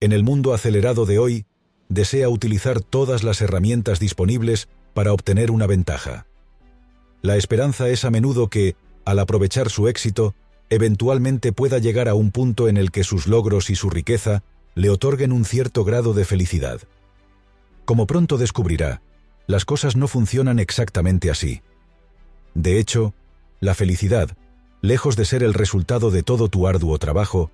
En el mundo acelerado de hoy, desea utilizar todas las herramientas disponibles para obtener una ventaja. La esperanza es a menudo que, al aprovechar su éxito, eventualmente pueda llegar a un punto en el que sus logros y su riqueza le otorguen un cierto grado de felicidad. Como pronto descubrirá, las cosas no funcionan exactamente así. De hecho, la felicidad, lejos de ser el resultado de todo tu arduo trabajo,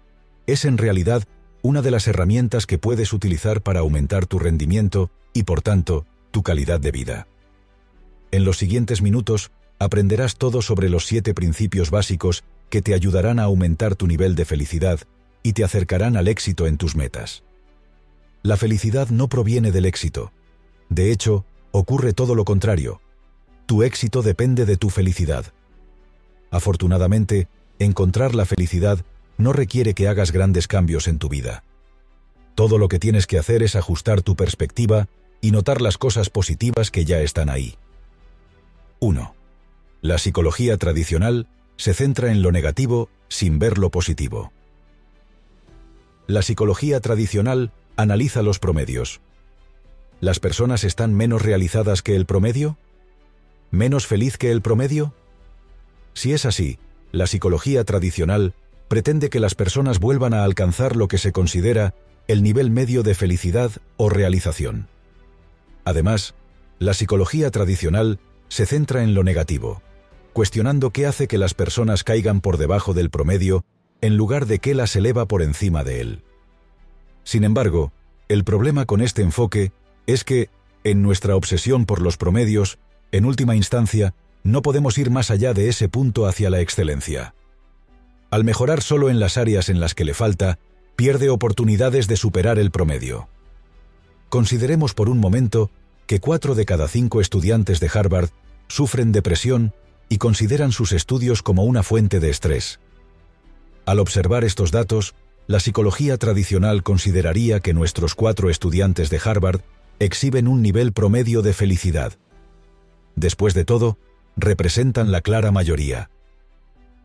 es en realidad una de las herramientas que puedes utilizar para aumentar tu rendimiento y, por tanto, tu calidad de vida. En los siguientes minutos aprenderás todo sobre los siete principios básicos que te ayudarán a aumentar tu nivel de felicidad y te acercarán al éxito en tus metas. La felicidad no proviene del éxito. De hecho, ocurre todo lo contrario. Tu éxito depende de tu felicidad. Afortunadamente, encontrar la felicidad no requiere que hagas grandes cambios en tu vida. Todo lo que tienes que hacer es ajustar tu perspectiva y notar las cosas positivas que ya están ahí. 1. La psicología tradicional se centra en lo negativo sin ver lo positivo. La psicología tradicional Analiza los promedios. ¿Las personas están menos realizadas que el promedio? ¿Menos feliz que el promedio? Si es así, la psicología tradicional pretende que las personas vuelvan a alcanzar lo que se considera el nivel medio de felicidad o realización. Además, la psicología tradicional se centra en lo negativo, cuestionando qué hace que las personas caigan por debajo del promedio en lugar de que las eleva por encima de él. Sin embargo, el problema con este enfoque es que, en nuestra obsesión por los promedios, en última instancia, no podemos ir más allá de ese punto hacia la excelencia. Al mejorar solo en las áreas en las que le falta, pierde oportunidades de superar el promedio. Consideremos por un momento que cuatro de cada cinco estudiantes de Harvard sufren depresión y consideran sus estudios como una fuente de estrés. Al observar estos datos, la psicología tradicional consideraría que nuestros cuatro estudiantes de Harvard exhiben un nivel promedio de felicidad. Después de todo, representan la clara mayoría.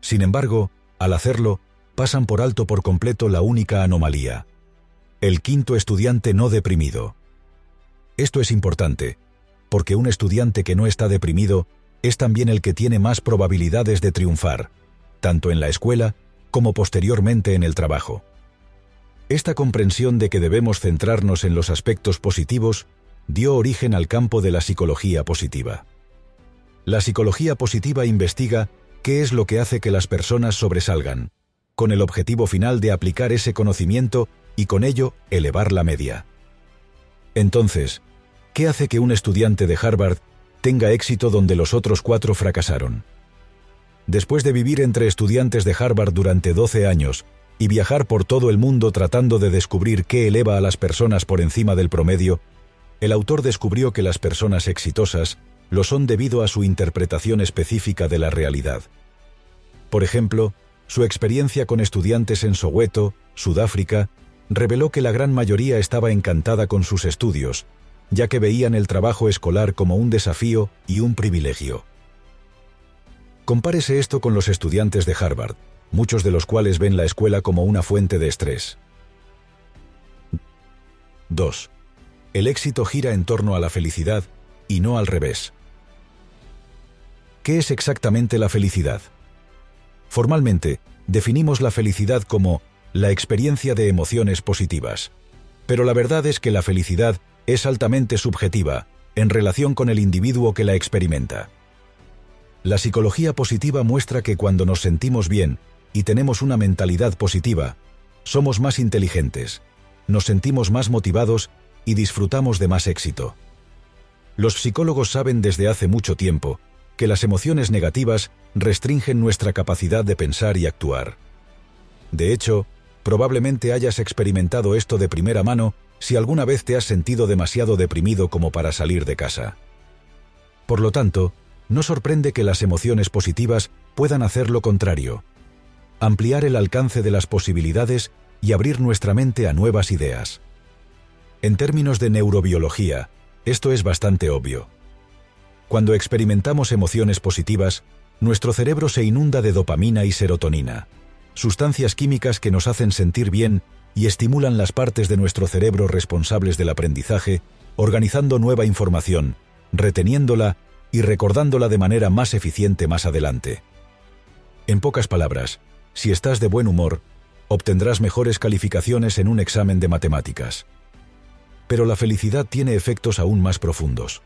Sin embargo, al hacerlo, pasan por alto por completo la única anomalía. El quinto estudiante no deprimido. Esto es importante, porque un estudiante que no está deprimido es también el que tiene más probabilidades de triunfar, tanto en la escuela como posteriormente en el trabajo. Esta comprensión de que debemos centrarnos en los aspectos positivos dio origen al campo de la psicología positiva. La psicología positiva investiga qué es lo que hace que las personas sobresalgan, con el objetivo final de aplicar ese conocimiento y con ello elevar la media. Entonces, ¿qué hace que un estudiante de Harvard tenga éxito donde los otros cuatro fracasaron? Después de vivir entre estudiantes de Harvard durante 12 años y viajar por todo el mundo tratando de descubrir qué eleva a las personas por encima del promedio, el autor descubrió que las personas exitosas lo son debido a su interpretación específica de la realidad. Por ejemplo, su experiencia con estudiantes en Soweto, Sudáfrica, reveló que la gran mayoría estaba encantada con sus estudios, ya que veían el trabajo escolar como un desafío y un privilegio. Compárese esto con los estudiantes de Harvard muchos de los cuales ven la escuela como una fuente de estrés. 2. El éxito gira en torno a la felicidad y no al revés. ¿Qué es exactamente la felicidad? Formalmente, definimos la felicidad como la experiencia de emociones positivas. Pero la verdad es que la felicidad es altamente subjetiva en relación con el individuo que la experimenta. La psicología positiva muestra que cuando nos sentimos bien y tenemos una mentalidad positiva, somos más inteligentes, nos sentimos más motivados y disfrutamos de más éxito. Los psicólogos saben desde hace mucho tiempo que las emociones negativas restringen nuestra capacidad de pensar y actuar. De hecho, probablemente hayas experimentado esto de primera mano si alguna vez te has sentido demasiado deprimido como para salir de casa. Por lo tanto, no sorprende que las emociones positivas puedan hacer lo contrario, ampliar el alcance de las posibilidades y abrir nuestra mente a nuevas ideas. En términos de neurobiología, esto es bastante obvio. Cuando experimentamos emociones positivas, nuestro cerebro se inunda de dopamina y serotonina, sustancias químicas que nos hacen sentir bien y estimulan las partes de nuestro cerebro responsables del aprendizaje, organizando nueva información, reteniéndola y recordándola de manera más eficiente más adelante. En pocas palabras, si estás de buen humor, obtendrás mejores calificaciones en un examen de matemáticas. Pero la felicidad tiene efectos aún más profundos.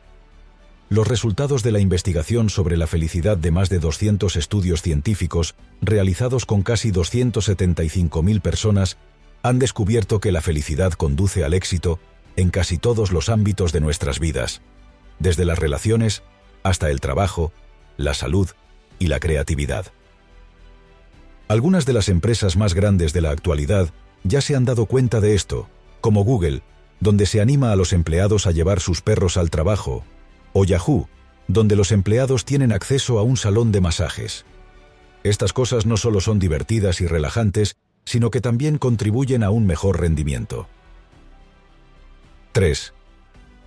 Los resultados de la investigación sobre la felicidad de más de 200 estudios científicos realizados con casi 275.000 personas han descubierto que la felicidad conduce al éxito en casi todos los ámbitos de nuestras vidas, desde las relaciones hasta el trabajo, la salud y la creatividad. Algunas de las empresas más grandes de la actualidad ya se han dado cuenta de esto, como Google, donde se anima a los empleados a llevar sus perros al trabajo, o Yahoo, donde los empleados tienen acceso a un salón de masajes. Estas cosas no solo son divertidas y relajantes, sino que también contribuyen a un mejor rendimiento. 3.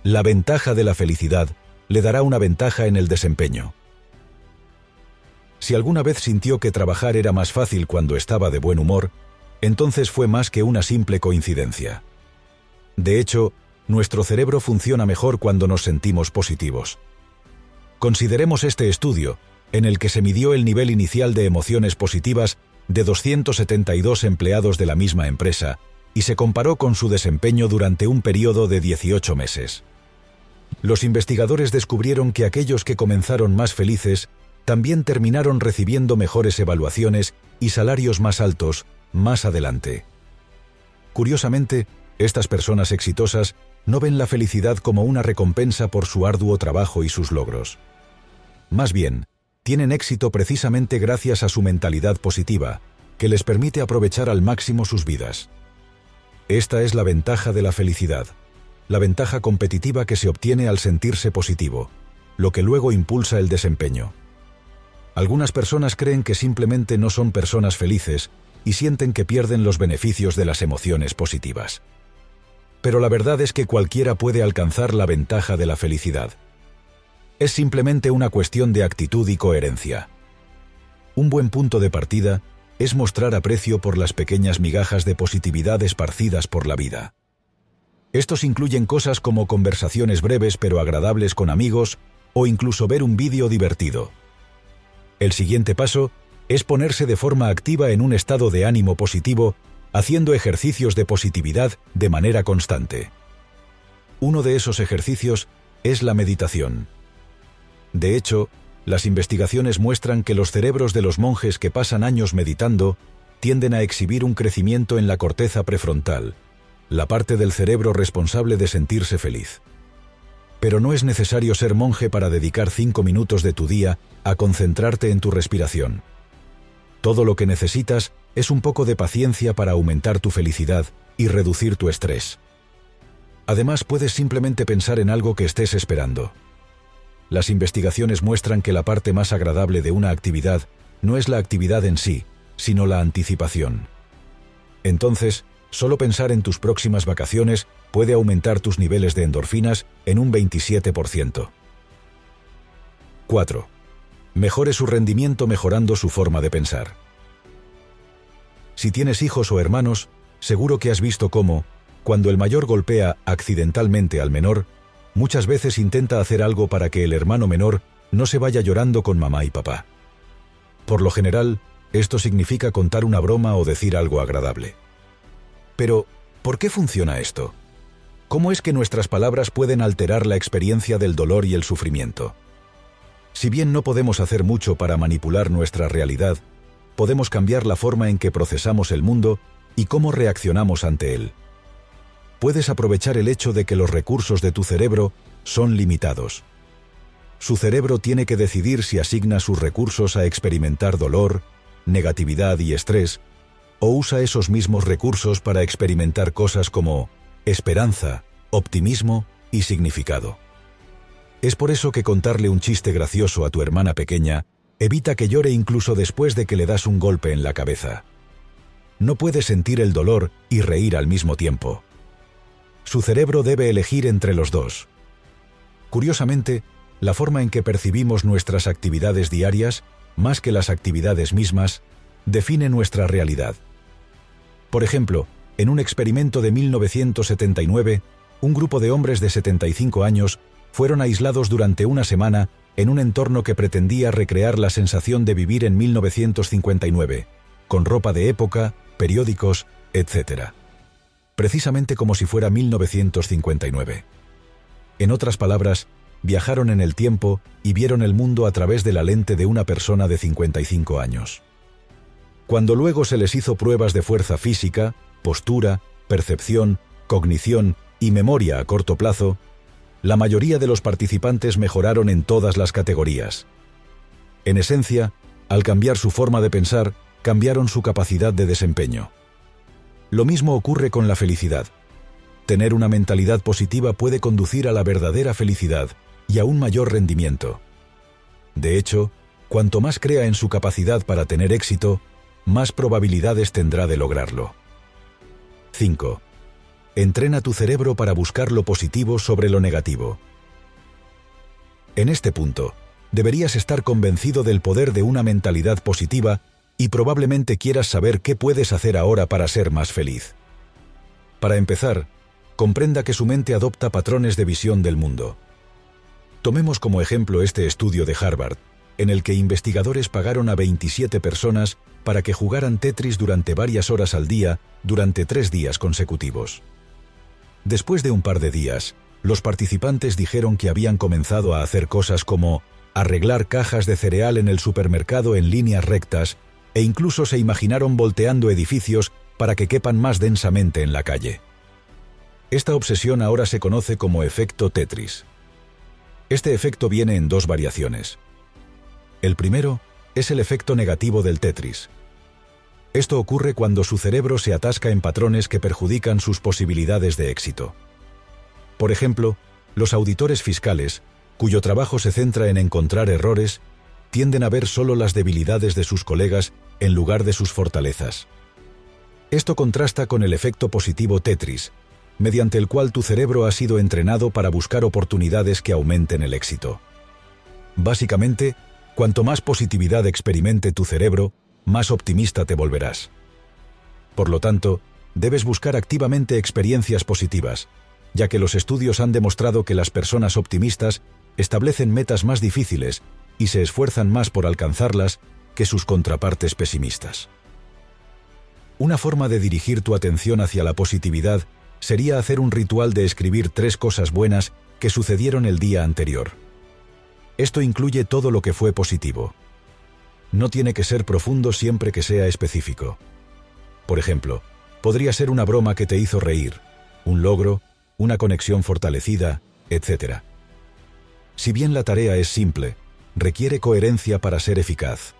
La ventaja de la felicidad le dará una ventaja en el desempeño. Si alguna vez sintió que trabajar era más fácil cuando estaba de buen humor, entonces fue más que una simple coincidencia. De hecho, nuestro cerebro funciona mejor cuando nos sentimos positivos. Consideremos este estudio, en el que se midió el nivel inicial de emociones positivas de 272 empleados de la misma empresa y se comparó con su desempeño durante un periodo de 18 meses. Los investigadores descubrieron que aquellos que comenzaron más felices también terminaron recibiendo mejores evaluaciones y salarios más altos más adelante. Curiosamente, estas personas exitosas no ven la felicidad como una recompensa por su arduo trabajo y sus logros. Más bien, tienen éxito precisamente gracias a su mentalidad positiva, que les permite aprovechar al máximo sus vidas. Esta es la ventaja de la felicidad, la ventaja competitiva que se obtiene al sentirse positivo, lo que luego impulsa el desempeño. Algunas personas creen que simplemente no son personas felices y sienten que pierden los beneficios de las emociones positivas. Pero la verdad es que cualquiera puede alcanzar la ventaja de la felicidad. Es simplemente una cuestión de actitud y coherencia. Un buen punto de partida es mostrar aprecio por las pequeñas migajas de positividad esparcidas por la vida. Estos incluyen cosas como conversaciones breves pero agradables con amigos o incluso ver un vídeo divertido. El siguiente paso es ponerse de forma activa en un estado de ánimo positivo, haciendo ejercicios de positividad de manera constante. Uno de esos ejercicios es la meditación. De hecho, las investigaciones muestran que los cerebros de los monjes que pasan años meditando tienden a exhibir un crecimiento en la corteza prefrontal, la parte del cerebro responsable de sentirse feliz pero no es necesario ser monje para dedicar cinco minutos de tu día a concentrarte en tu respiración. Todo lo que necesitas es un poco de paciencia para aumentar tu felicidad y reducir tu estrés. Además, puedes simplemente pensar en algo que estés esperando. Las investigaciones muestran que la parte más agradable de una actividad no es la actividad en sí, sino la anticipación. Entonces, Solo pensar en tus próximas vacaciones puede aumentar tus niveles de endorfinas en un 27%. 4. Mejore su rendimiento mejorando su forma de pensar. Si tienes hijos o hermanos, seguro que has visto cómo, cuando el mayor golpea accidentalmente al menor, muchas veces intenta hacer algo para que el hermano menor no se vaya llorando con mamá y papá. Por lo general, esto significa contar una broma o decir algo agradable. Pero, ¿por qué funciona esto? ¿Cómo es que nuestras palabras pueden alterar la experiencia del dolor y el sufrimiento? Si bien no podemos hacer mucho para manipular nuestra realidad, podemos cambiar la forma en que procesamos el mundo y cómo reaccionamos ante él. Puedes aprovechar el hecho de que los recursos de tu cerebro son limitados. Su cerebro tiene que decidir si asigna sus recursos a experimentar dolor, negatividad y estrés, o usa esos mismos recursos para experimentar cosas como esperanza, optimismo y significado. Es por eso que contarle un chiste gracioso a tu hermana pequeña evita que llore incluso después de que le das un golpe en la cabeza. No puede sentir el dolor y reír al mismo tiempo. Su cerebro debe elegir entre los dos. Curiosamente, la forma en que percibimos nuestras actividades diarias, más que las actividades mismas, define nuestra realidad. Por ejemplo, en un experimento de 1979, un grupo de hombres de 75 años fueron aislados durante una semana en un entorno que pretendía recrear la sensación de vivir en 1959, con ropa de época, periódicos, etc. Precisamente como si fuera 1959. En otras palabras, viajaron en el tiempo y vieron el mundo a través de la lente de una persona de 55 años. Cuando luego se les hizo pruebas de fuerza física, postura, percepción, cognición y memoria a corto plazo, la mayoría de los participantes mejoraron en todas las categorías. En esencia, al cambiar su forma de pensar, cambiaron su capacidad de desempeño. Lo mismo ocurre con la felicidad. Tener una mentalidad positiva puede conducir a la verdadera felicidad y a un mayor rendimiento. De hecho, cuanto más crea en su capacidad para tener éxito, más probabilidades tendrá de lograrlo. 5. Entrena tu cerebro para buscar lo positivo sobre lo negativo. En este punto, deberías estar convencido del poder de una mentalidad positiva y probablemente quieras saber qué puedes hacer ahora para ser más feliz. Para empezar, comprenda que su mente adopta patrones de visión del mundo. Tomemos como ejemplo este estudio de Harvard, en el que investigadores pagaron a 27 personas para que jugaran Tetris durante varias horas al día durante tres días consecutivos. Después de un par de días, los participantes dijeron que habían comenzado a hacer cosas como arreglar cajas de cereal en el supermercado en líneas rectas e incluso se imaginaron volteando edificios para que quepan más densamente en la calle. Esta obsesión ahora se conoce como efecto Tetris. Este efecto viene en dos variaciones. El primero es el efecto negativo del Tetris. Esto ocurre cuando su cerebro se atasca en patrones que perjudican sus posibilidades de éxito. Por ejemplo, los auditores fiscales, cuyo trabajo se centra en encontrar errores, tienden a ver solo las debilidades de sus colegas en lugar de sus fortalezas. Esto contrasta con el efecto positivo Tetris, mediante el cual tu cerebro ha sido entrenado para buscar oportunidades que aumenten el éxito. Básicamente, cuanto más positividad experimente tu cerebro, más optimista te volverás. Por lo tanto, debes buscar activamente experiencias positivas, ya que los estudios han demostrado que las personas optimistas establecen metas más difíciles y se esfuerzan más por alcanzarlas que sus contrapartes pesimistas. Una forma de dirigir tu atención hacia la positividad sería hacer un ritual de escribir tres cosas buenas que sucedieron el día anterior. Esto incluye todo lo que fue positivo, no tiene que ser profundo siempre que sea específico. Por ejemplo, podría ser una broma que te hizo reír, un logro, una conexión fortalecida, etc. Si bien la tarea es simple, requiere coherencia para ser eficaz.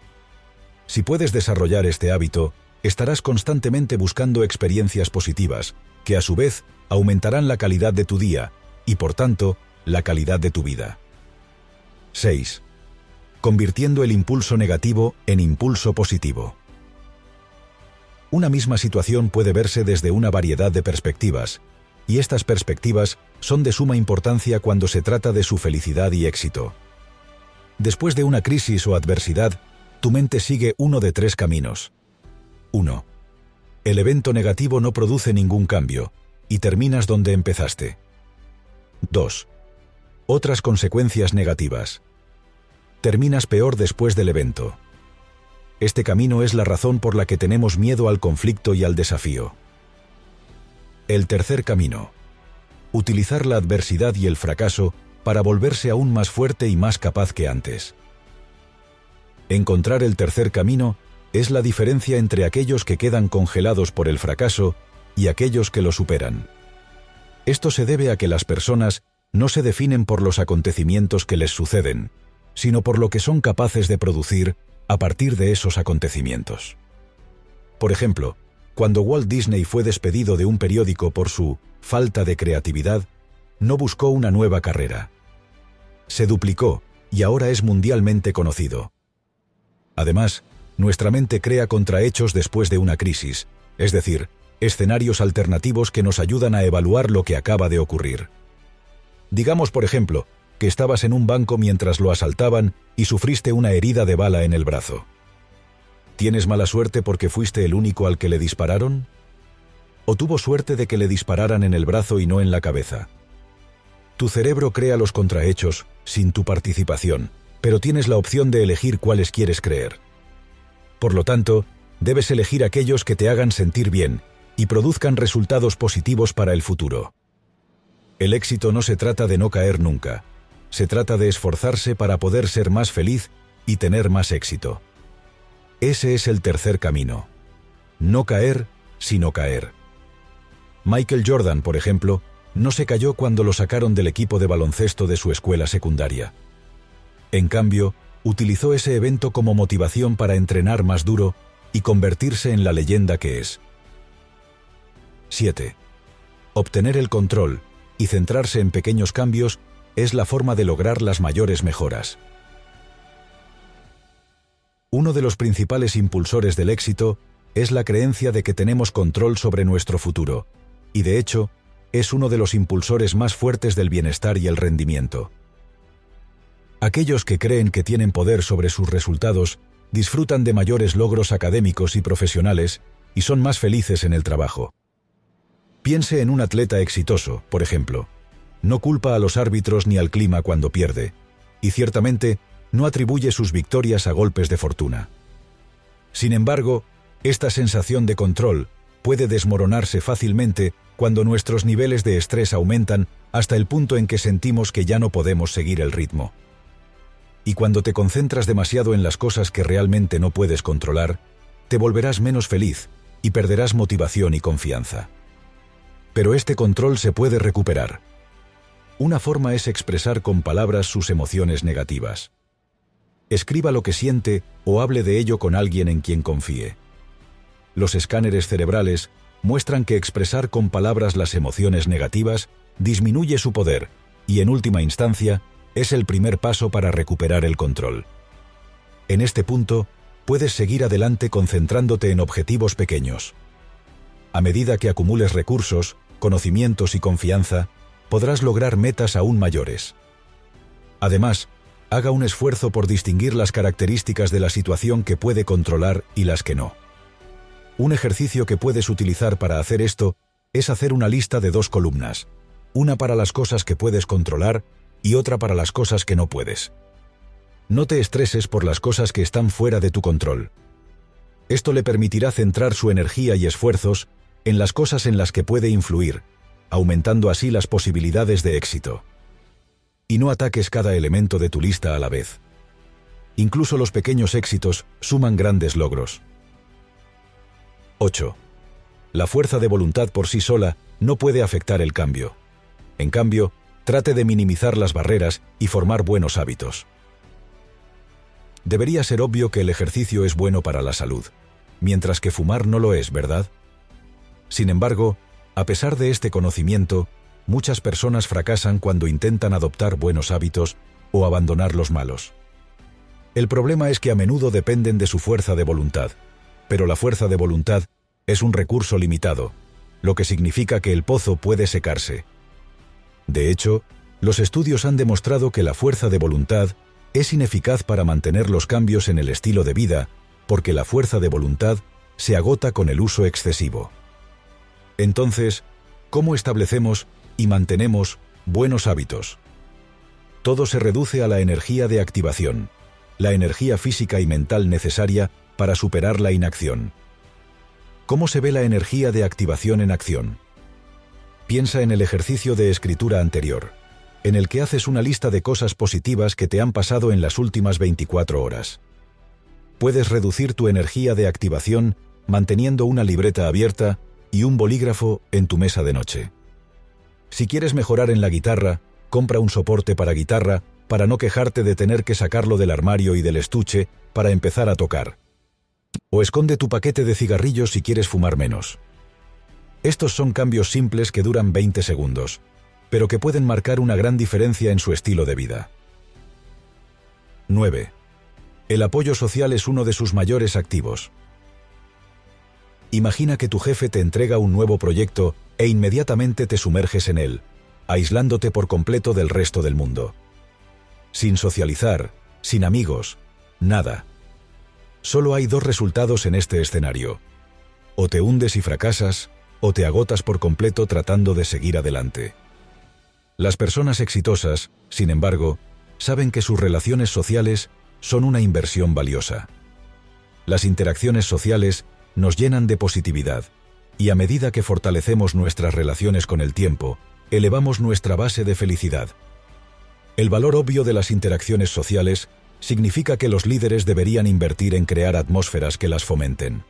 Si puedes desarrollar este hábito, estarás constantemente buscando experiencias positivas, que a su vez aumentarán la calidad de tu día y, por tanto, la calidad de tu vida. 6 convirtiendo el impulso negativo en impulso positivo. Una misma situación puede verse desde una variedad de perspectivas, y estas perspectivas son de suma importancia cuando se trata de su felicidad y éxito. Después de una crisis o adversidad, tu mente sigue uno de tres caminos. 1. El evento negativo no produce ningún cambio, y terminas donde empezaste. 2. Otras consecuencias negativas terminas peor después del evento. Este camino es la razón por la que tenemos miedo al conflicto y al desafío. El tercer camino. Utilizar la adversidad y el fracaso para volverse aún más fuerte y más capaz que antes. Encontrar el tercer camino es la diferencia entre aquellos que quedan congelados por el fracaso y aquellos que lo superan. Esto se debe a que las personas no se definen por los acontecimientos que les suceden, sino por lo que son capaces de producir a partir de esos acontecimientos. Por ejemplo, cuando Walt Disney fue despedido de un periódico por su falta de creatividad, no buscó una nueva carrera. Se duplicó y ahora es mundialmente conocido. Además, nuestra mente crea contrahechos después de una crisis, es decir, escenarios alternativos que nos ayudan a evaluar lo que acaba de ocurrir. Digamos, por ejemplo, que estabas en un banco mientras lo asaltaban y sufriste una herida de bala en el brazo. ¿Tienes mala suerte porque fuiste el único al que le dispararon? o tuvo suerte de que le dispararan en el brazo y no en la cabeza. Tu cerebro crea los contrahechos sin tu participación, pero tienes la opción de elegir cuáles quieres creer. Por lo tanto, debes elegir aquellos que te hagan sentir bien y produzcan resultados positivos para el futuro. El éxito no se trata de no caer nunca, se trata de esforzarse para poder ser más feliz y tener más éxito. Ese es el tercer camino. No caer, sino caer. Michael Jordan, por ejemplo, no se cayó cuando lo sacaron del equipo de baloncesto de su escuela secundaria. En cambio, utilizó ese evento como motivación para entrenar más duro y convertirse en la leyenda que es. 7. Obtener el control y centrarse en pequeños cambios es la forma de lograr las mayores mejoras. Uno de los principales impulsores del éxito es la creencia de que tenemos control sobre nuestro futuro, y de hecho, es uno de los impulsores más fuertes del bienestar y el rendimiento. Aquellos que creen que tienen poder sobre sus resultados disfrutan de mayores logros académicos y profesionales y son más felices en el trabajo. Piense en un atleta exitoso, por ejemplo. No culpa a los árbitros ni al clima cuando pierde, y ciertamente no atribuye sus victorias a golpes de fortuna. Sin embargo, esta sensación de control puede desmoronarse fácilmente cuando nuestros niveles de estrés aumentan hasta el punto en que sentimos que ya no podemos seguir el ritmo. Y cuando te concentras demasiado en las cosas que realmente no puedes controlar, te volverás menos feliz y perderás motivación y confianza. Pero este control se puede recuperar. Una forma es expresar con palabras sus emociones negativas. Escriba lo que siente o hable de ello con alguien en quien confíe. Los escáneres cerebrales muestran que expresar con palabras las emociones negativas disminuye su poder y, en última instancia, es el primer paso para recuperar el control. En este punto, puedes seguir adelante concentrándote en objetivos pequeños. A medida que acumules recursos, conocimientos y confianza, podrás lograr metas aún mayores. Además, haga un esfuerzo por distinguir las características de la situación que puede controlar y las que no. Un ejercicio que puedes utilizar para hacer esto es hacer una lista de dos columnas, una para las cosas que puedes controlar y otra para las cosas que no puedes. No te estreses por las cosas que están fuera de tu control. Esto le permitirá centrar su energía y esfuerzos en las cosas en las que puede influir, aumentando así las posibilidades de éxito. Y no ataques cada elemento de tu lista a la vez. Incluso los pequeños éxitos suman grandes logros. 8. La fuerza de voluntad por sí sola no puede afectar el cambio. En cambio, trate de minimizar las barreras y formar buenos hábitos. Debería ser obvio que el ejercicio es bueno para la salud, mientras que fumar no lo es, ¿verdad? Sin embargo, a pesar de este conocimiento, muchas personas fracasan cuando intentan adoptar buenos hábitos o abandonar los malos. El problema es que a menudo dependen de su fuerza de voluntad, pero la fuerza de voluntad es un recurso limitado, lo que significa que el pozo puede secarse. De hecho, los estudios han demostrado que la fuerza de voluntad es ineficaz para mantener los cambios en el estilo de vida, porque la fuerza de voluntad se agota con el uso excesivo. Entonces, ¿cómo establecemos y mantenemos buenos hábitos? Todo se reduce a la energía de activación, la energía física y mental necesaria para superar la inacción. ¿Cómo se ve la energía de activación en acción? Piensa en el ejercicio de escritura anterior, en el que haces una lista de cosas positivas que te han pasado en las últimas 24 horas. Puedes reducir tu energía de activación manteniendo una libreta abierta y un bolígrafo en tu mesa de noche. Si quieres mejorar en la guitarra, compra un soporte para guitarra para no quejarte de tener que sacarlo del armario y del estuche para empezar a tocar. O esconde tu paquete de cigarrillos si quieres fumar menos. Estos son cambios simples que duran 20 segundos, pero que pueden marcar una gran diferencia en su estilo de vida. 9. El apoyo social es uno de sus mayores activos. Imagina que tu jefe te entrega un nuevo proyecto e inmediatamente te sumerges en él, aislándote por completo del resto del mundo. Sin socializar, sin amigos, nada. Solo hay dos resultados en este escenario. O te hundes y fracasas, o te agotas por completo tratando de seguir adelante. Las personas exitosas, sin embargo, saben que sus relaciones sociales son una inversión valiosa. Las interacciones sociales nos llenan de positividad, y a medida que fortalecemos nuestras relaciones con el tiempo, elevamos nuestra base de felicidad. El valor obvio de las interacciones sociales significa que los líderes deberían invertir en crear atmósferas que las fomenten.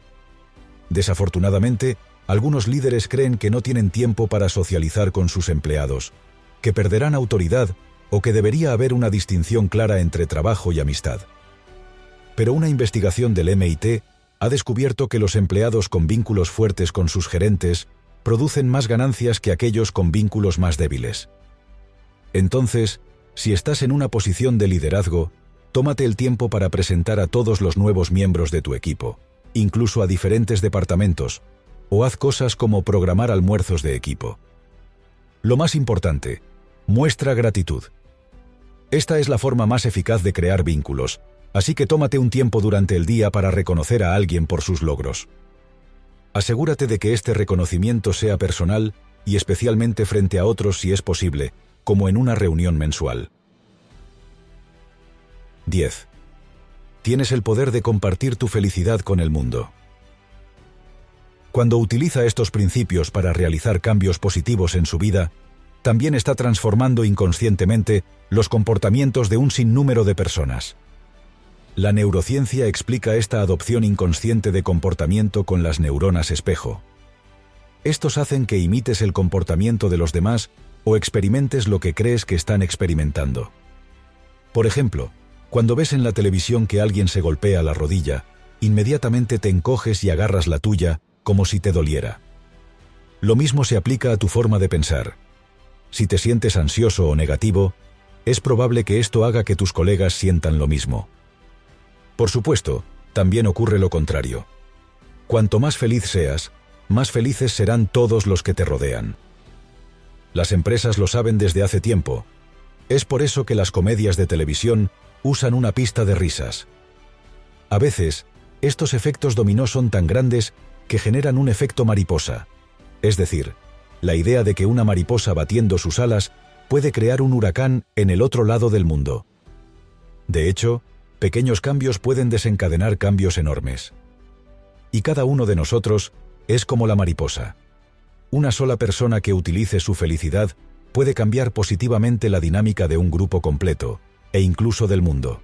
Desafortunadamente, algunos líderes creen que no tienen tiempo para socializar con sus empleados, que perderán autoridad o que debería haber una distinción clara entre trabajo y amistad. Pero una investigación del MIT ha descubierto que los empleados con vínculos fuertes con sus gerentes producen más ganancias que aquellos con vínculos más débiles. Entonces, si estás en una posición de liderazgo, tómate el tiempo para presentar a todos los nuevos miembros de tu equipo, incluso a diferentes departamentos, o haz cosas como programar almuerzos de equipo. Lo más importante, muestra gratitud. Esta es la forma más eficaz de crear vínculos, así que tómate un tiempo durante el día para reconocer a alguien por sus logros. Asegúrate de que este reconocimiento sea personal y especialmente frente a otros si es posible, como en una reunión mensual. 10. Tienes el poder de compartir tu felicidad con el mundo. Cuando utiliza estos principios para realizar cambios positivos en su vida, también está transformando inconscientemente los comportamientos de un sinnúmero de personas. La neurociencia explica esta adopción inconsciente de comportamiento con las neuronas espejo. Estos hacen que imites el comportamiento de los demás o experimentes lo que crees que están experimentando. Por ejemplo, cuando ves en la televisión que alguien se golpea la rodilla, inmediatamente te encoges y agarras la tuya como si te doliera. Lo mismo se aplica a tu forma de pensar. Si te sientes ansioso o negativo, es probable que esto haga que tus colegas sientan lo mismo. Por supuesto, también ocurre lo contrario. Cuanto más feliz seas, más felices serán todos los que te rodean. Las empresas lo saben desde hace tiempo. Es por eso que las comedias de televisión usan una pista de risas. A veces, estos efectos dominó son tan grandes que generan un efecto mariposa, es decir, la idea de que una mariposa batiendo sus alas puede crear un huracán en el otro lado del mundo. De hecho, pequeños cambios pueden desencadenar cambios enormes. Y cada uno de nosotros es como la mariposa. Una sola persona que utilice su felicidad puede cambiar positivamente la dinámica de un grupo completo, e incluso del mundo.